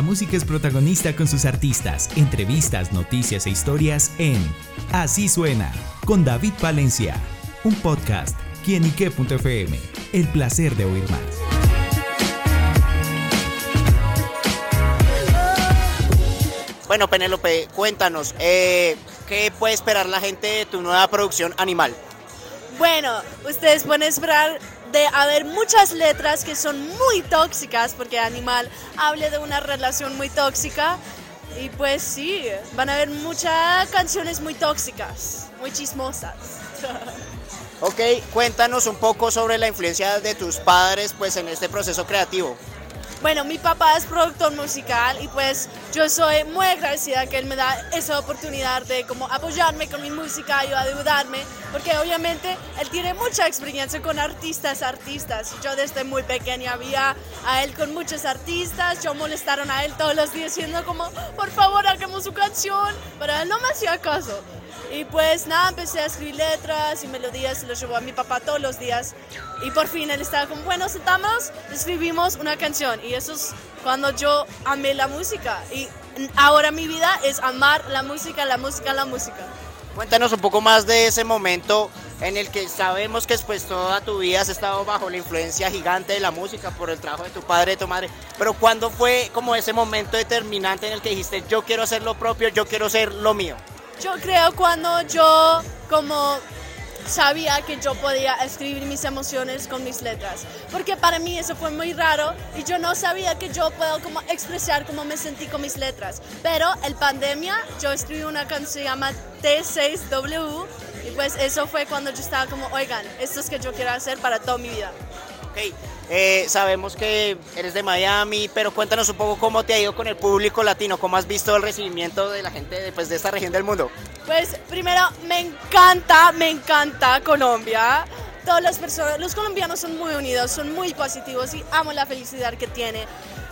La música es protagonista con sus artistas, entrevistas, noticias e historias en Así suena con David Valencia, un podcast quienique.fm. El placer de oír más. Bueno, Penélope, cuéntanos, eh, ¿qué puede esperar la gente de tu nueva producción Animal? Bueno, ustedes pueden esperar de haber muchas letras que son muy tóxicas, porque Animal hable de una relación muy tóxica. Y pues sí, van a haber muchas canciones muy tóxicas, muy chismosas. Ok, cuéntanos un poco sobre la influencia de tus padres pues en este proceso creativo. Bueno, mi papá es productor musical y pues yo soy muy agradecida que él me da esa oportunidad de como apoyarme con mi música y ayudarme, porque obviamente él tiene mucha experiencia con artistas, artistas. Yo desde muy pequeña había a él con muchos artistas, yo molestaron a él todos los días diciendo como, por favor, hagamos su canción, pero él no me hacía caso. Y pues nada, empecé a escribir letras y melodías y lo llevó a mi papá todos los días. Y por fin él estaba como, bueno, sentamos, escribimos una canción. Y eso es cuando yo amé la música. Y ahora mi vida es amar la música, la música, la música. Cuéntanos un poco más de ese momento en el que sabemos que después toda tu vida has estado bajo la influencia gigante de la música por el trabajo de tu padre, de tu madre. Pero ¿cuándo fue como ese momento determinante en el que dijiste, yo quiero hacer lo propio, yo quiero ser lo mío? Yo creo cuando yo como sabía que yo podía escribir mis emociones con mis letras, porque para mí eso fue muy raro y yo no sabía que yo puedo como expresar cómo me sentí con mis letras. Pero en pandemia yo escribí una canción que se llama T6W y pues eso fue cuando yo estaba como, oigan, esto es que yo quiero hacer para toda mi vida. Ok, eh, sabemos que eres de Miami, pero cuéntanos un poco cómo te ha ido con el público latino, cómo has visto el recibimiento de la gente de, pues, de esta región del mundo. Pues primero, me encanta, me encanta Colombia. Todas las personas, los colombianos son muy unidos, son muy positivos y amo la felicidad que tiene.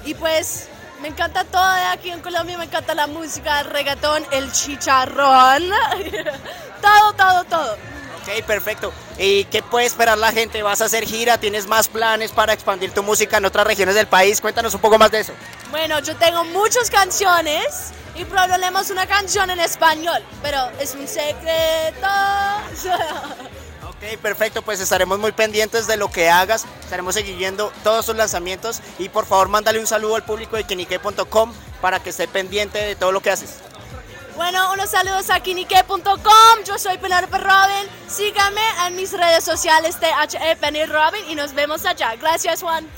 Y pues me encanta todo de aquí en Colombia, me encanta la música, el reggaetón, el chicharrón, todo, todo, todo. Ok, perfecto. ¿Y qué puede esperar la gente? ¿Vas a hacer gira? ¿Tienes más planes para expandir tu música en otras regiones del país? Cuéntanos un poco más de eso. Bueno, yo tengo muchas canciones y probablemente una canción en español, pero es un secreto. Ok, perfecto, pues estaremos muy pendientes de lo que hagas, estaremos siguiendo todos sus lanzamientos y por favor mándale un saludo al público de kinique.com para que esté pendiente de todo lo que haces. Bueno, unos saludos a kinique.com, yo soy Penelope Robin, síganme en mis redes sociales THE Penny Robin y nos vemos allá. Gracias Juan.